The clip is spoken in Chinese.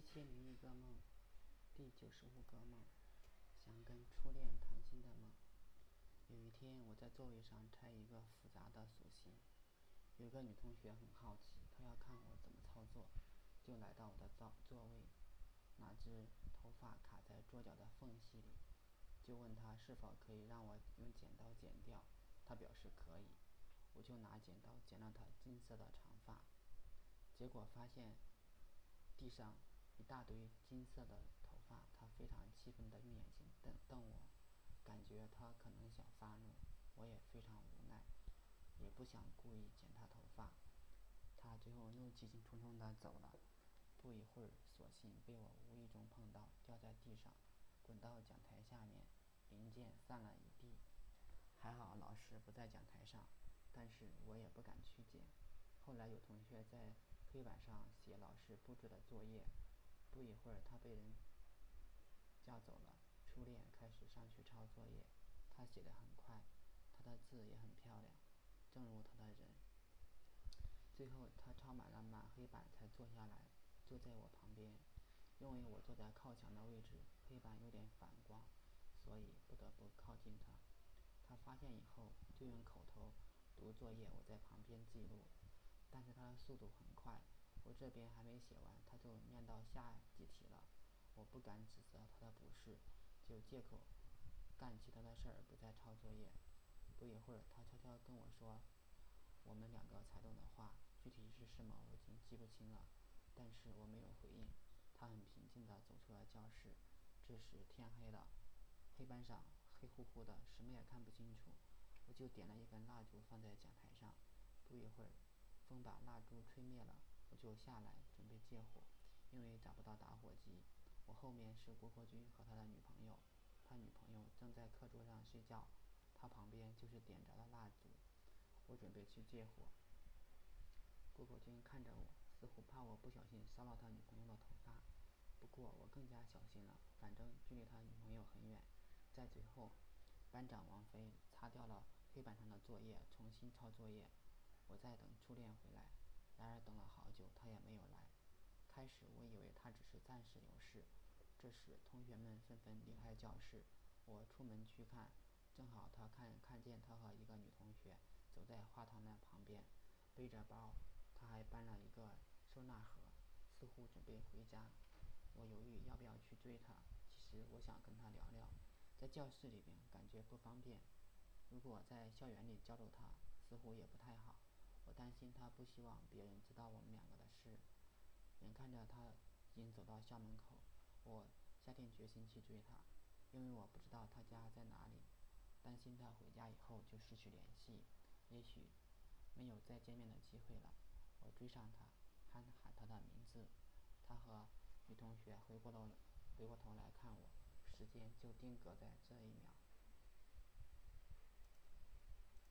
一千零一个梦，第九十五个梦，想跟初恋谈心的梦。有一天，我在座位上拆一个复杂的锁芯，有个女同学很好奇，她要看我怎么操作，就来到我的座座位，哪知头发卡在桌角的缝隙里，就问她是否可以让我用剪刀剪掉，她表示可以，我就拿剪刀剪了她金色的长发，结果发现地上。一大堆金色的头发，他非常气愤的用眼睛瞪瞪我，感觉他可能想发怒，我也非常无奈，也不想故意剪他头发。他最后怒气冲冲的走了。不一会儿，索性被我无意中碰到，掉在地上，滚到讲台下面，零件散了一地。还好老师不在讲台上，但是我也不敢去捡。后来有同学在黑板上写老师布置的作业。不一会儿，他被人叫走了。初恋开始上去抄作业，他写的很快，他的字也很漂亮，正如他的人。最后，他抄满了满黑板才坐下来，坐在我旁边。因为我坐在靠墙的位置，黑板有点反光，所以不得不靠近他。他发现以后，就用口头读作业，我在旁边记录。但是他的速度很快。我这边还没写完，他就念到下几题了。我不敢指责他的不是，就借口干其他的事儿，不再抄作业。不一会儿，他悄悄跟我说我们两个才懂的话，具体是什么我已经记不清了。但是我没有回应。他很平静地走出了教室。这时天黑了，黑板上黑乎乎的，什么也看不清楚。我就点了一根蜡烛放在讲台上。不一会儿，风把蜡烛吹灭了。我就下来准备借火，因为找不到打火机。我后面是郭国军和他的女朋友，他女朋友正在课桌上睡觉，他旁边就是点着的蜡烛。我准备去借火，郭国军看着我，似乎怕我不小心烧了他女朋友的头发。不过我更加小心了，反正距离他女朋友很远。在最后，班长王飞擦掉了黑板上的作业，重新抄作业。我在等初恋回来。而等了好久，他也没有来。开始我以为他只是暂时有事。这时同学们纷纷离开教室，我出门去看，正好他看看见他和一个女同学走在花坛的旁边，背着包，他还搬了一个收纳盒，似乎准备回家。我犹豫要不要去追他。其实我想跟他聊聊，在教室里边感觉不方便，如果在校园里交流他，似乎也不太好。我担心他不希望别人知道我们两个的事。眼看着他已经走到校门口，我下定决心去追他，因为我不知道他家在哪里，担心他回家以后就失去联系，也许没有再见面的机会了。我追上他，喊喊他的名字，他和女同学回过头回过头来看我，时间就定格在这一秒。